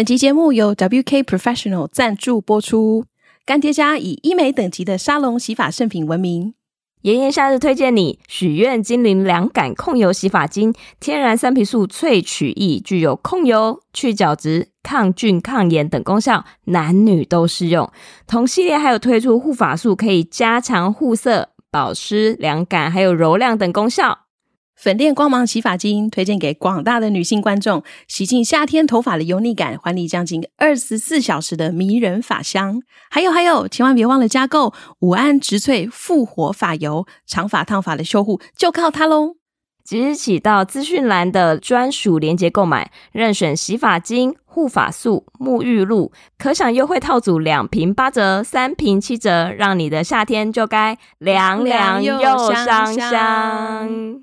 本集节目由 WK Professional 赞助播出。干爹家以医美等级的沙龙洗发圣品闻名。炎炎夏日推荐你许愿精灵凉感控油洗发精，天然三皮素萃取液，具有控油、去角质、抗菌、抗炎等功效，男女都适用。同系列还有推出护发素，可以加强护色、保湿、凉感，还有柔亮等功效。粉链光芒洗发精推荐给广大的女性观众，洗净夏天头发的油腻感，还你将近二十四小时的迷人发香。还有还有，千万别忘了加购午安植萃复活发油，长发烫发的修护就靠它喽！即日起到资讯栏的专属链接购买，任选洗发精、护发素、沐浴露，可享优惠套组两瓶八折，三瓶七折，让你的夏天就该凉凉又香香。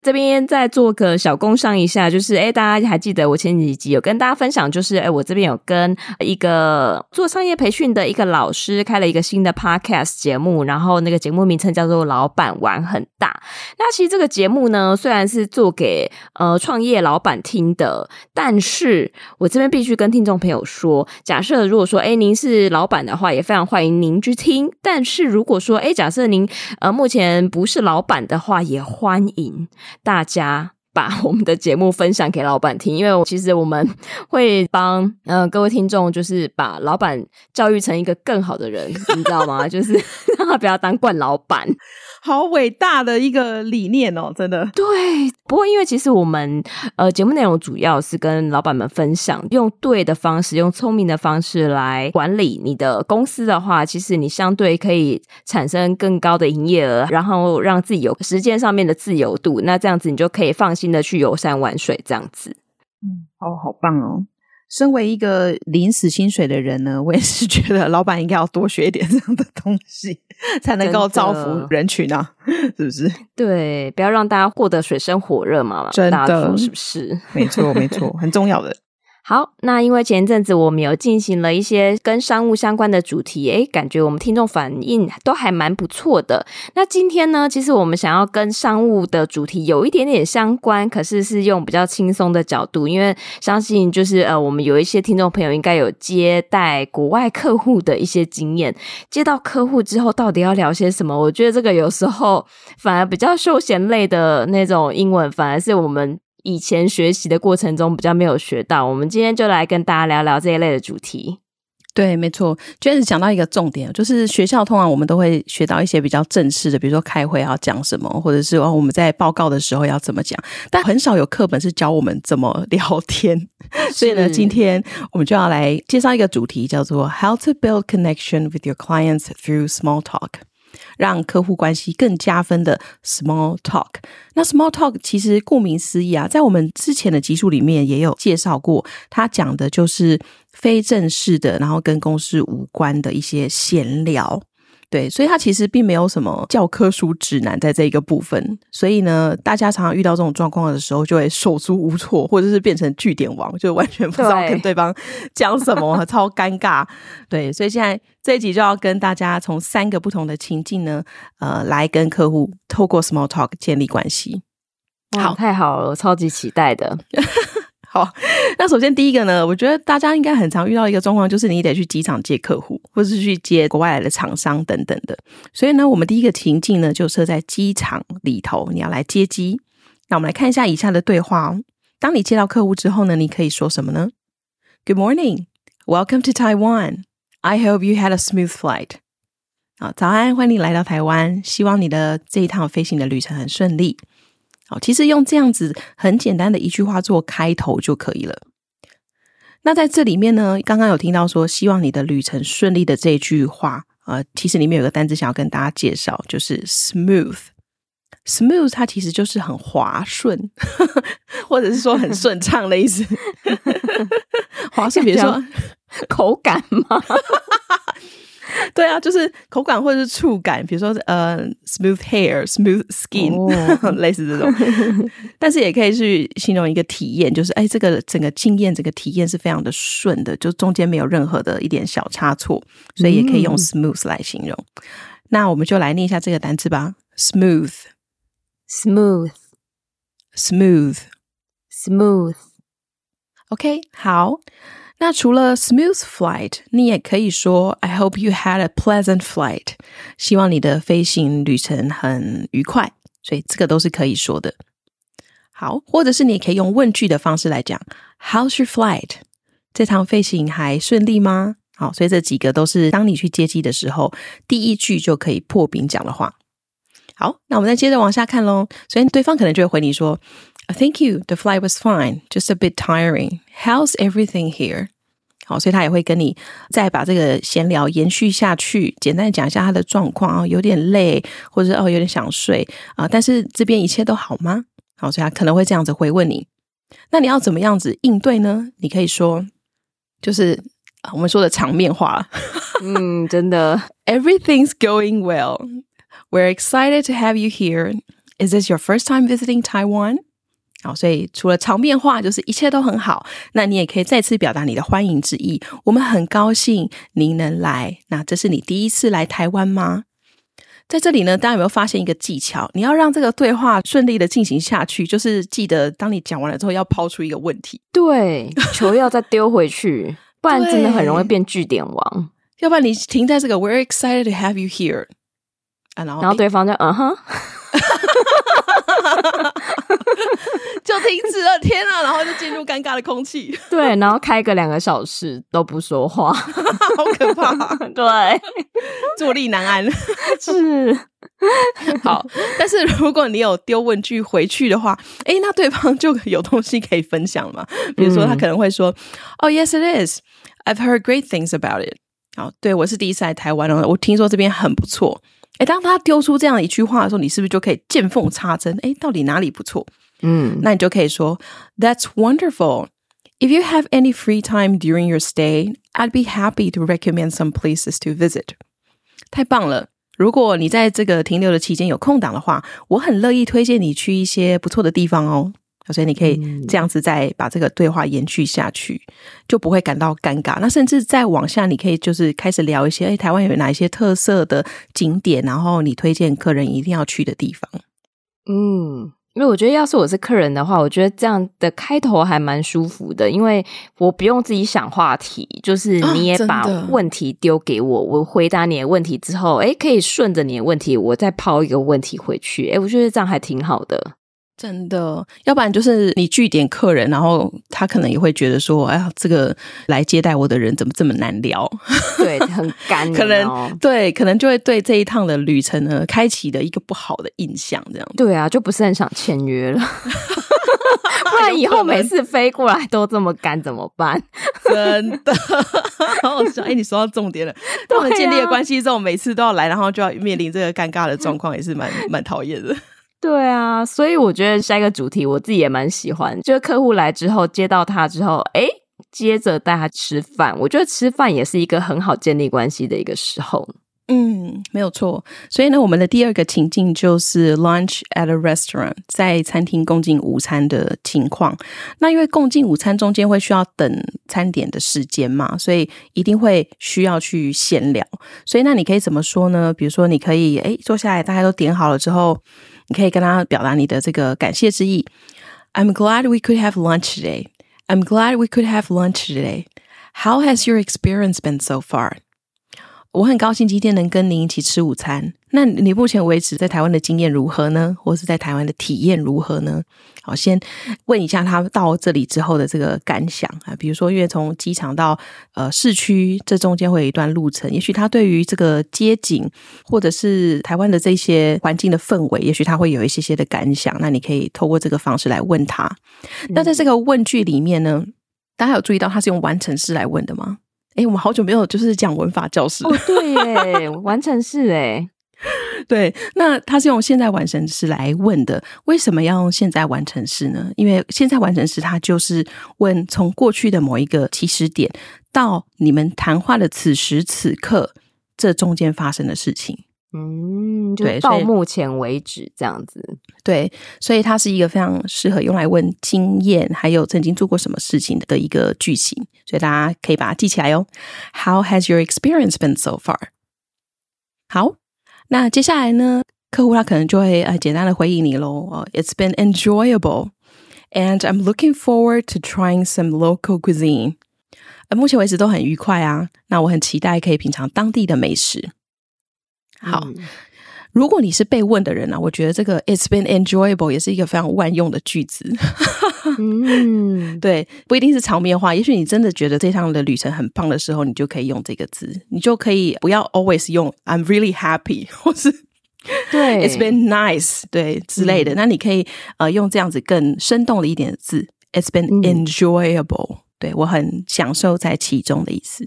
这边再做个小工商一下，就是诶，大家还记得我前几集有跟大家分享，就是诶，我这边有跟一个做商业培训的一个老师开了一个新的 podcast 节目，然后那个节目名称叫做《老板玩很大》。那其实这个节目呢，虽然是做给呃创业老板听的，但是我这边必须跟听众朋友说，假设如果说诶您是老板的话，也非常欢迎您去听。但是如果说诶假设您呃目前不是老板的话，也欢迎。大家把我们的节目分享给老板听，因为其实我们会帮嗯、呃、各位听众，就是把老板教育成一个更好的人，你知道吗？就是 让他不要当惯老板。好伟大的一个理念哦，真的。对，不过因为其实我们呃节目内容主要是跟老板们分享，用对的方式，用聪明的方式来管理你的公司的话，其实你相对可以产生更高的营业额，然后让自己有时间上面的自由度。那这样子你就可以放心的去游山玩水，这样子。嗯，哦好棒哦。身为一个领死薪水的人呢，我也是觉得老板应该要多学一点这样的东西，才能够造福人群啊，是不是？对，不要让大家过得水深火热嘛，真的，是不是？没错，没错，很重要的。好，那因为前一阵子我们有进行了一些跟商务相关的主题，诶，感觉我们听众反应都还蛮不错的。那今天呢，其实我们想要跟商务的主题有一点点相关，可是是用比较轻松的角度，因为相信就是呃，我们有一些听众朋友应该有接待国外客户的一些经验，接到客户之后到底要聊些什么？我觉得这个有时候反而比较休闲类的那种英文，反而是我们。以前学习的过程中比较没有学到，我们今天就来跟大家聊聊这一类的主题。对，没错，就是讲到一个重点，就是学校通常我们都会学到一些比较正式的，比如说开会要讲什么，或者是哦我们在报告的时候要怎么讲，但很少有课本是教我们怎么聊天。所以呢，今天我们就要来介绍一个主题，叫做 How to build connection with your clients through small talk。让客户关系更加分的 small talk。那 small talk 其实顾名思义啊，在我们之前的集数里面也有介绍过，它讲的就是非正式的，然后跟公司无关的一些闲聊。对，所以它其实并没有什么教科书指南在这一个部分，所以呢，大家常常遇到这种状况的时候，就会手足无措，或者是变成据点王，就完全不知道跟对方讲什么，超尴尬。对，所以现在这一集就要跟大家从三个不同的情境呢，呃，来跟客户透过 small talk 建立关系。好，太好了，我超级期待的。好，那首先第一个呢，我觉得大家应该很常遇到一个状况，就是你得去机场接客户，或是去接国外来的厂商等等的。所以呢，我们第一个情境呢，就设在机场里头，你要来接机。那我们来看一下以下的对话哦。当你接到客户之后呢，你可以说什么呢？Good morning, welcome to Taiwan. I hope you had a smooth flight. 好，早安，欢迎你来到台湾，希望你的这一趟飞行的旅程很顺利。好，其实用这样子很简单的一句话做开头就可以了。那在这里面呢，刚刚有听到说希望你的旅程顺利的这句话，呃，其实里面有个单词想要跟大家介绍，就是 smooth。smooth 它其实就是很滑顺，或者是说很顺畅的意思。滑顺，比如说口感吗？对啊，就是口感或者是触感，比如说呃，smooth hair、smooth skin，、oh. 类似这种。但是也可以去形容一个体验，就是哎，这个整个经验、整个体验是非常的顺的，就中间没有任何的一点小差错，所以也可以用 smooth 来形容。嗯、那我们就来念一下这个单词吧：smooth，smooth，smooth，smooth。OK，好。那除了 smooth flight，你也可以说 I hope you had a pleasant flight，希望你的飞行旅程很愉快，所以这个都是可以说的。好，或者是你也可以用问句的方式来讲 How's your flight？这趟飞行还顺利吗？好，所以这几个都是当你去接机的时候，第一句就可以破冰讲的话。好，那我们再接着往下看喽。所以对方可能就会回你说。Thank you. The flight was fine, just a bit tiring. How's everything here? 好，所以他也会跟你再把这个闲聊延续下去，简单讲一下他的状况啊，有点累，或者哦有点想睡啊，但是这边一切都好吗？好，所以他可能会这样子回问你。那你要怎么样子应对呢？你可以说，就是我们说的场面话。嗯，真的，Everything's going well. We're excited to have you here. Is this your first time visiting Taiwan? 好，所以除了场面话，就是一切都很好。那你也可以再次表达你的欢迎之意。我们很高兴您能来。那这是你第一次来台湾吗？在这里呢，大家有没有发现一个技巧？你要让这个对话顺利的进行下去，就是记得当你讲完了之后，要抛出一个问题。对，球要再丢回去，不然真的很容易变据点王。要不然你停在这个 "We're excited to have you here"，啊，然后然后对方就嗯哼。就停止了，天啊！然后就进入尴尬的空气。对，然后开个两个小时都不说话，好可怕。对，坐立难安。是，好。但是如果你有丢问句回去的话，哎，那对方就有东西可以分享嘛？比如说，他可能会说：“哦、嗯 oh,，Yes, it is. I've heard great things about it.” 好，对，我是第一次来台湾哦，我听说这边很不错。哎，当他丢出这样一句话的时候，你是不是就可以见缝插针？哎，到底哪里不错？嗯，那你就可以说，That's wonderful. If you have any free time during your stay, I'd be happy to recommend some places to visit. 太棒了！如果你在这个停留的期间有空档的话，我很乐意推荐你去一些不错的地方哦。所以你可以这样子再把这个对话延续下去，就不会感到尴尬。那甚至再往下，你可以就是开始聊一些，哎，台湾有哪一些特色的景点，然后你推荐客人一定要去的地方。嗯，因为我觉得要是我是客人的话，我觉得这样的开头还蛮舒服的，因为我不用自己想话题，就是你也把问题丢给我，我回答你的问题之后，哎，可以顺着你的问题，我再抛一个问题回去。哎，我觉得这样还挺好的。真的，要不然就是你句点客人，然后他可能也会觉得说：“哎呀，这个来接待我的人怎么这么难聊？”对，很干，可能对，可能就会对这一趟的旅程呢，开启的一个不好的印象。这样对啊，就不是很想签约了。不然以后每次飞过来都这么干怎么办？真的，好好笑。哎，你说到重点了。他们建立了关系之后，每次都要来，然后就要面临这个尴尬的状况，也是蛮蛮讨厌的。对啊，所以我觉得下一个主题我自己也蛮喜欢，就是客户来之后接到他之后，诶，接着带他吃饭。我觉得吃饭也是一个很好建立关系的一个时候。嗯，没有错。所以呢，我们的第二个情境就是 lunch at a restaurant，在餐厅共进午餐的情况。那因为共进午餐中间会需要等餐点的时间嘛，所以一定会需要去闲聊。所以那你可以怎么说呢？比如说，你可以诶坐下来，大家都点好了之后。你可以跟他表达你的这个感谢之意。I'm glad we could have lunch today. I'm glad we could have lunch today. How has your experience been so far? 我很高兴今天能跟您一起吃午餐。 那你目前为止在台湾的经验如何呢？或是在台湾的体验如何呢？好，先问一下他到这里之后的这个感想啊。比如说，因为从机场到呃市区，这中间会有一段路程，也许他对于这个街景或者是台湾的这些环境的氛围，也许他会有一些些的感想。那你可以透过这个方式来问他。那在这个问句里面呢，大家有注意到他是用完成式来问的吗？哎，我们好久没有就是讲文法教室哦，对耶，完成式哎，对，那他是用现在完成时来问的。为什么要用现在完成时呢？因为现在完成时，它就是问从过去的某一个起始点到你们谈话的此时此刻，这中间发生的事情。嗯，就到目前为止这样子。对，所以它是一个非常适合用来问经验，还有曾经做过什么事情的一个句型。所以大家可以把它记起来哦。How has your experience been so far？好，那接下来呢，客户他可能就会呃简单的回应你喽。，It's been enjoyable, and I'm looking forward to trying some local cuisine。呃，目前为止都很愉快啊。那我很期待可以品尝当地的美食。好，如果你是被问的人啊，我觉得这个 "It's been enjoyable" 也是一个非常万用的句子。嗯，对，不一定是场面话，也许你真的觉得这趟的旅程很棒的时候，你就可以用这个字，你就可以不要 always 用 "I'm really happy" 或是对 "It's been nice" 对之类的。嗯、那你可以呃用这样子更生动的一点的字 "It's been enjoyable"，、嗯、对，我很享受在其中的意思。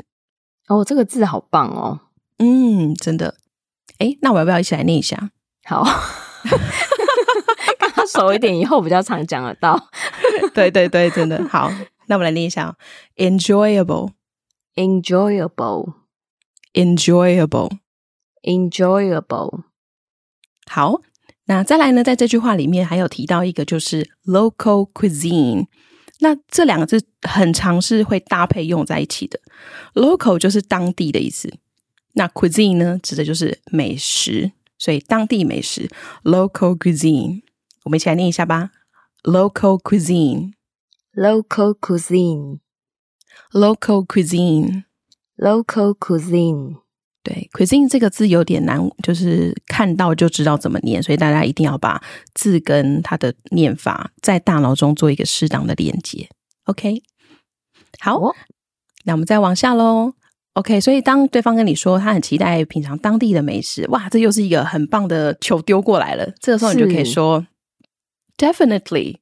哦，这个字好棒哦，嗯，真的。哎，那我要不要一起来念一下？好，刚刚熟一点，以后比较常讲得到。对对对，真的好。那我们来念一下：enjoyable，enjoyable，enjoyable，enjoyable。好，那再来呢？在这句话里面还有提到一个，就是 local cuisine。那这两个字很常是会搭配用在一起的。local 就是当地的意思。那 cuisine 呢，指的就是美食，所以当地美食 local cuisine，我们一起来念一下吧。local cuisine，local cuisine，local cuisine，local cuisine。对，cuisine 这个字有点难，就是看到就知道怎么念，所以大家一定要把字跟它的念法在大脑中做一个适当的连接。OK，好，哦、那我们再往下喽。OK，所以当对方跟你说他很期待品尝当地的美食，哇，这又是一个很棒的球丢过来了。这个时候你就可以说，Definitely,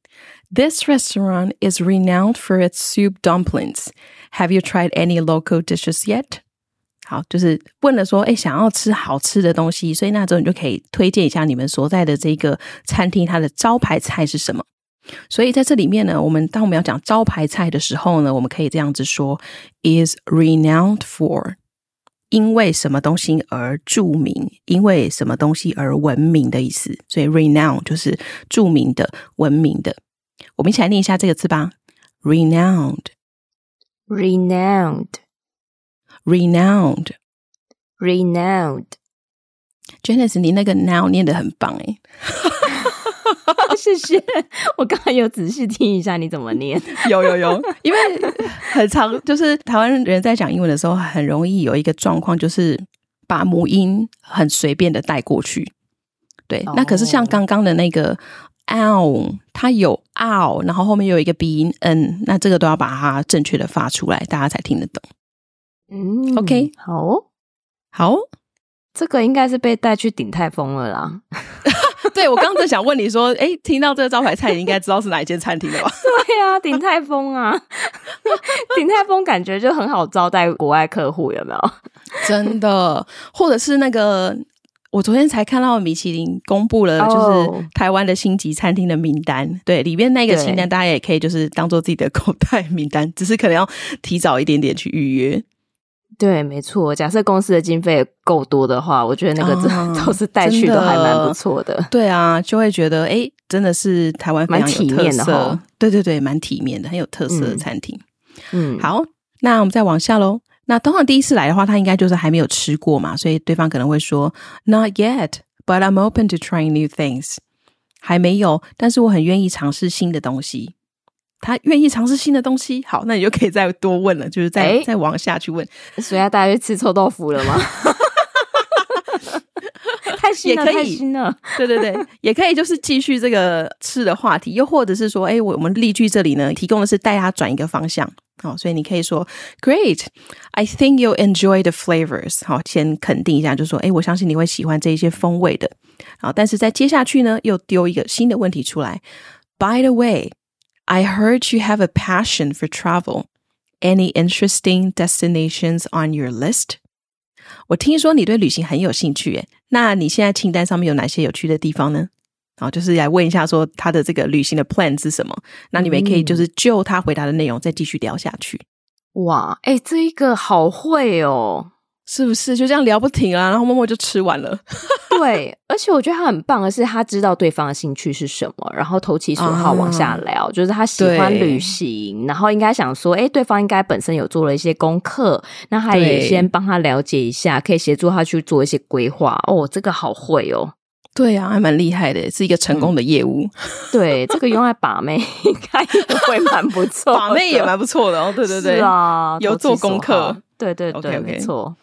this restaurant is renowned for its soup dumplings. Have you tried any local dishes yet? 好，就是问了说，哎，想要吃好吃的东西，所以那时候你就可以推荐一下你们所在的这个餐厅，它的招牌菜是什么。所以在这里面呢，我们当我们要讲招牌菜的时候呢，我们可以这样子说：is renowned for，因为什么东西而著名，因为什么东西而闻名的意思。所以 renowned 就是著名的、闻名的。我们一起来念一下这个字吧：renowned，renowned，renowned，renowned。Janice，你那个 now 念的很棒诶 谢谢，我刚才有仔细听一下你怎么念。有 有有，因为很常就是台湾人在讲英文的时候，很容易有一个状况，就是把母音很随便的带过去。对，那可是像刚刚的那个 ow，它有 ow，然后后面有一个鼻音 n，那这个都要把它正确的发出来，大家才听得懂。嗯，OK，好，好，这个应该是被带去鼎泰丰了啦。对，我刚刚在想问你说，哎，听到这个招牌菜，你应该知道是哪一间餐厅了吧？对啊，鼎泰丰啊，鼎泰丰感觉就很好招待国外客户，有没有？真的，或者是那个，我昨天才看到米其林公布了，就是台湾的星级餐厅的名单。Oh. 对，里面那个清单，大家也可以就是当做自己的口袋名单，只是可能要提早一点点去预约。对，没错。假设公司的经费够多的话，我觉得那个真 都是带去都还蛮不错的。对啊，就会觉得哎，真的是台湾非常有特色。对对对，蛮体面的，很有特色的餐厅。嗯，好，那我们再往下喽。那通常第一次来的话，他应该就是还没有吃过嘛，所以对方可能会说，Not yet, but I'm open to trying new things。还没有，但是我很愿意尝试新的东西。他愿意尝试新的东西，好，那你就可以再多问了，就是再、欸、再往下去问。所以要大家去吃臭豆腐了吗？太新了，太新了。对对对，也可以就是继续这个吃的话题，又或者是说，哎，我我们例句这里呢，提供的是带他转一个方向，好，所以你可以说，Great，I think you'll enjoy the flavors。好，先肯定一下，就是说，哎，我相信你会喜欢这一些风味的。好，但是在接下去呢，又丢一个新的问题出来。By the way。I heard you have a passion for travel. Any interesting destinations on your list? 我听说你对旅行很有兴趣，诶，那你现在清单上面有哪些有趣的地方呢？好，就是来问一下说他的这个旅行的 plan 是什么？那你们可以就是就他回答的内容再继续聊下去。哇，哎、欸，这一个好会哦。是不是就这样聊不停啊？然后默默就吃完了。对，而且我觉得他很棒的是，他知道对方的兴趣是什么，然后投其所好往下聊。啊、就是他喜欢旅行，然后应该想说，哎，对方应该本身有做了一些功课，那他也先帮他了解一下，可以协助他去做一些规划。哦，这个好会哦。对啊，还蛮厉害的，是一个成功的业务。嗯、对，这个用来把妹应该也会蛮不错，把妹也蛮不错的哦。对对对，是啊，有做功课。对对对，okay, okay. 没错。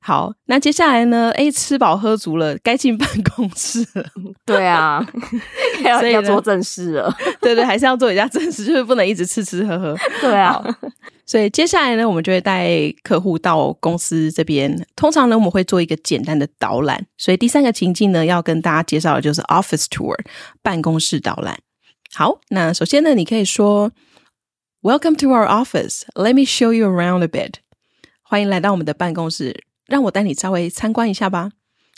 好，那接下来呢？哎，吃饱喝足了，该进办公室了。对啊，要要做正事了。对对，还是要做一下正事，就是不能一直吃吃喝喝。对啊，所以接下来呢，我们就会带客户到公司这边。通常呢，我们会做一个简单的导览。所以第三个情境呢，要跟大家介绍的就是 office tour 办公室导览。好，那首先呢，你可以说 Welcome to our office. Let me show you around a bit. 欢迎来到我们的办公室。让我带你稍微参观一下吧。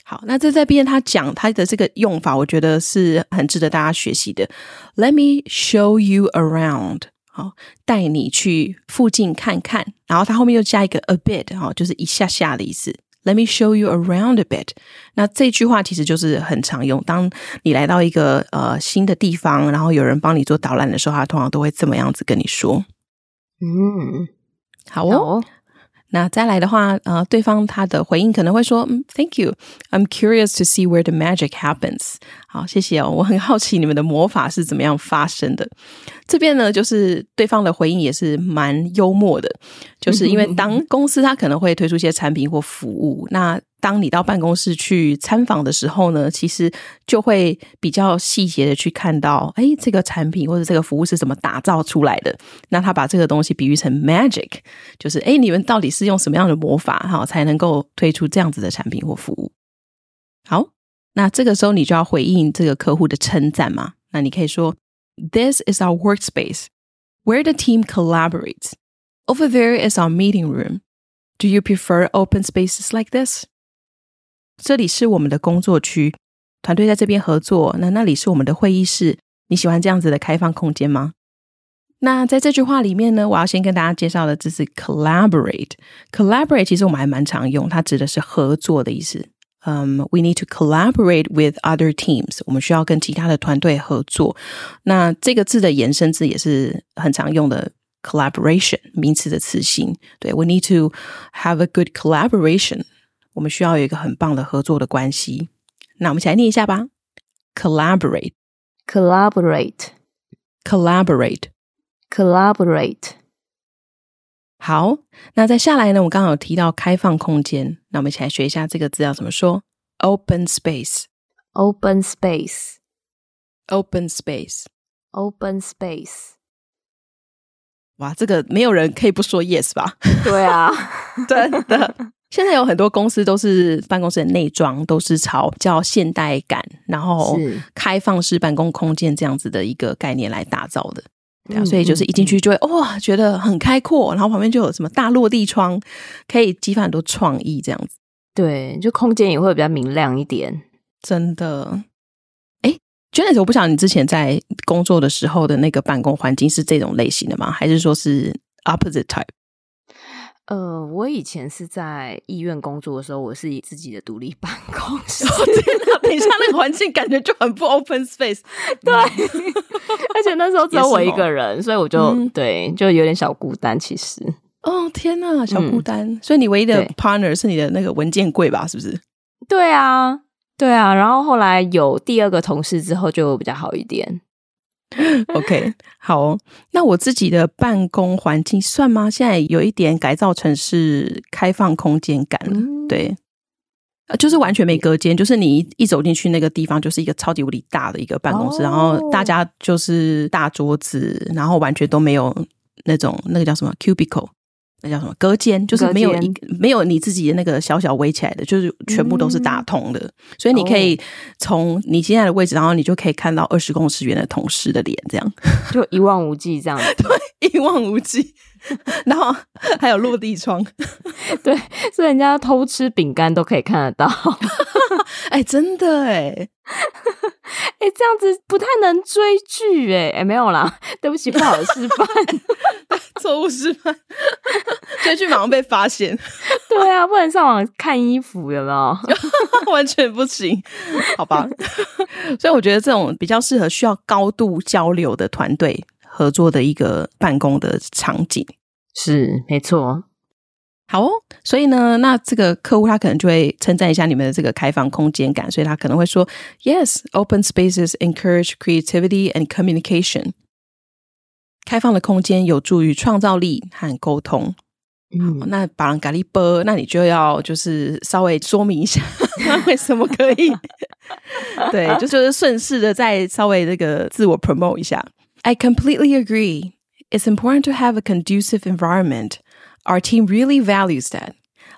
好，那这在边他讲他的这个用法，我觉得是很值得大家学习的。Let me show you around，好，带你去附近看看。然后他后面又加一个 a bit，哈，就是一下下的意思。Let me show you around a bit。那这句话其实就是很常用。当你来到一个呃新的地方，然后有人帮你做导览的时候，他通常都会这么样子跟你说。嗯，好哦。好那再来的话，呃，对方他的回应可能会说，嗯，Thank you, I'm curious to see where the magic happens。好，谢谢哦，我很好奇你们的魔法是怎么样发生的。这边呢，就是对方的回应也是蛮幽默的，就是因为当 公司他可能会推出一些产品或服务，那。当你到办公室去参访的时候呢，其实就会比较细节的去看到，哎，这个产品或者这个服务是怎么打造出来的。那他把这个东西比喻成 magic，就是哎，你们到底是用什么样的魔法哈，才能够推出这样子的产品或服务？好，那这个时候你就要回应这个客户的称赞嘛。那你可以说，This is our workspace where the team collaborates. Over there is our meeting room. Do you prefer open spaces like this? 这里是我们的工作区，团队在这边合作。那那里是我们的会议室。你喜欢这样子的开放空间吗？那在这句话里面呢，我要先跟大家介绍的，这是 collaborate。collaborate 其实我们还蛮常用，它指的是合作的意思。嗯、we need to collaborate with other teams。我们需要跟其他的团队合作。那这个字的延伸字也是很常用的，collaboration 名词的词性。对，we need to have a good collaboration。我们需要有一个很棒的合作的关系。那我们一起来念一下吧：collaborate, collaborate, collaborate, collaborate。好，那再下来呢？我们刚刚有提到开放空间，那我们一起来学一下这个字要怎么说：open space，open space，open space，open space。哇，这个没有人可以不说 yes 吧？对啊，真的。现在有很多公司都是办公室的内装都是朝较现代感，然后开放式办公空间这样子的一个概念来打造的，对啊，所以就是一进去就会哇，觉得很开阔，然后旁边就有什么大落地窗，可以激发很多创意这样子。对，就空间也会比较明亮一点，真的。哎，Janice，我不晓得你之前在工作的时候的那个办公环境是这种类型的吗？还是说是 opposite type？呃，我以前是在医院工作的时候，我是以自己的独立办公室。天哪，等一下，那个环境感觉就很不 open space。对，而且那时候只有我一个人，所以我就、嗯、对，就有点小孤单。其实，哦天哪，小孤单。嗯、所以你唯一的 partner 是你的那个文件柜吧？是不是？对啊，对啊。然后后来有第二个同事之后，就比较好一点。OK，好哦，那我自己的办公环境算吗？现在有一点改造成是开放空间感，嗯、对，就是完全没隔间，就是你一走进去那个地方就是一个超级无敌大的一个办公室，哦、然后大家就是大桌子，然后完全都没有那种那个叫什么 cubicle。那叫什么？隔间？就是没有一没有你自己的那个小小围起来的，就是全部都是打通的，嗯、所以你可以从你现在的位置，然后你就可以看到二十公尺远的同事的脸，这样。就一望无际这样。子。对，一望无际，然后还有落地窗，对，所以人家偷吃饼干都可以看得到。哎、欸，真的哎，哎、欸，这样子不太能追剧哎，哎，没有啦，对不起，不好的示范，错误示范，追剧马上被发现。对啊，不能上网看衣服，有没有？完全不行，好吧。所以我觉得这种比较适合需要高度交流的团队合作的一个办公的场景，是没错。好哦，所以呢，那这个客户他可能就会称赞一下你们的这个开放空间感，所以他可能会说：“Yes, open spaces encourage creativity and communication。”开放的空间有助于创造力和沟通。嗯，那巴朗咖喱波，那你就要就是稍微说明一下为什么可以？对，就就是顺势的再稍微这个自我 promote 一下。I completely agree. It's important to have a conducive environment. Our team really values that.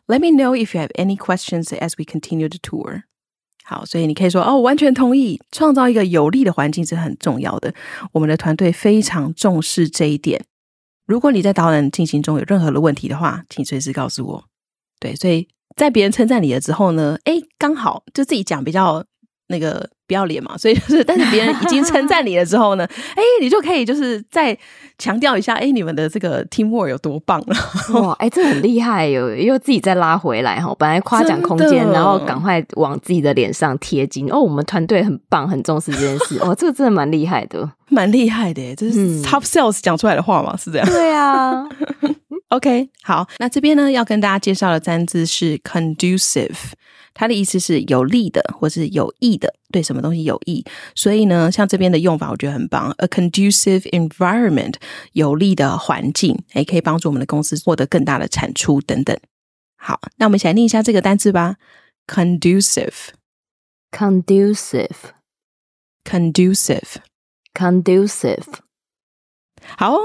Let me know if you have any questions as we continue the tour. 好，所以你可以说哦，完全同意，创造一个有利的环境是很重要的。我们的团队非常重视这一点。如果你在导览进行中有任何的问题的话，请随时告诉我。对，所以在别人称赞你了之后呢，诶，刚好就自己讲比较。那个不要脸嘛，所以就是，但是别人已经称赞你了之后呢，哎，你就可以就是再强调一下，哎，你们的这个 teamwork 有多棒了，哇，哎，这很厉害哟，又自己再拉回来哈，本来夸奖空间，然后赶快往自己的脸上贴金，哦，我们团队很棒，很重视这件事，哦，这个真的蛮厉害的，蛮厉害的，这是 top sales 讲出来的话嘛，是这样，对啊，OK，好，那这边呢要跟大家介绍的单字是 conducive。它的意思是有利的，或是有益的，对什么东西有益。所以呢，像这边的用法，我觉得很棒。A conducive environment，有利的环境，也，可以帮助我们的公司获得更大的产出等等。好，那我们一起来念一下这个单词吧。Conducive，conducive，conducive。好。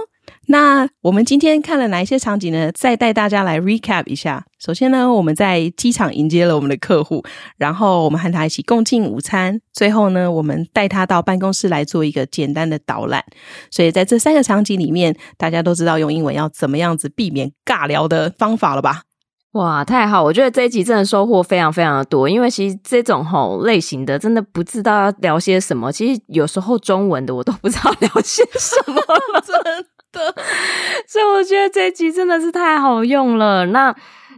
那我们今天看了哪一些场景呢？再带大家来 recap 一下。首先呢，我们在机场迎接了我们的客户，然后我们和他一起共进午餐。最后呢，我们带他到办公室来做一个简单的导览。所以在这三个场景里面，大家都知道用英文要怎么样子避免尬聊的方法了吧？哇，太好！我觉得这一集真的收获非常非常的多，因为其实这种吼类型的真的不知道要聊些什么。其实有时候中文的我都不知道聊些什么真的，所以我觉得这一集真的是太好用了。那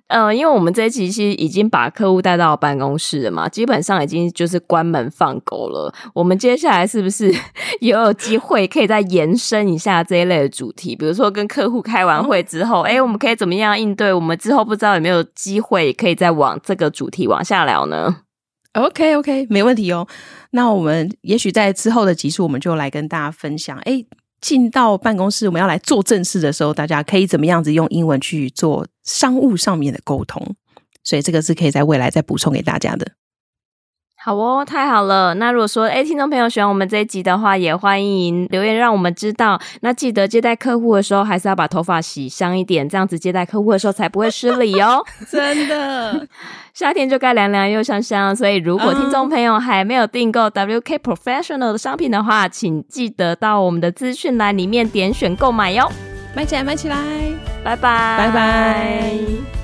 呃，因为我们这一集其实已经把客户带到办公室了嘛，基本上已经就是关门放狗了。我们接下来是不是 也有机会可以再延伸一下这一类的主题？比如说跟客户开完会之后，哎、嗯，我们可以怎么样应对？我们之后不知道有没有机会可以再往这个主题往下聊呢？OK OK，没问题哦。那我们也许在之后的集数，我们就来跟大家分享，哎。进到办公室，我们要来做正事的时候，大家可以怎么样子用英文去做商务上面的沟通？所以这个是可以在未来再补充给大家的。好哦，太好了！那如果说，诶，听众朋友喜欢我们这一集的话，也欢迎留言让我们知道。那记得接待客户的时候，还是要把头发洗香一点，这样子接待客户的时候才不会失礼哦。真的，夏天就该凉凉又香香。所以，如果听众朋友还没有订购 WK Professional 的商品的话，请记得到我们的资讯栏里面点选购买哟。买起来，买起来！拜拜，拜拜。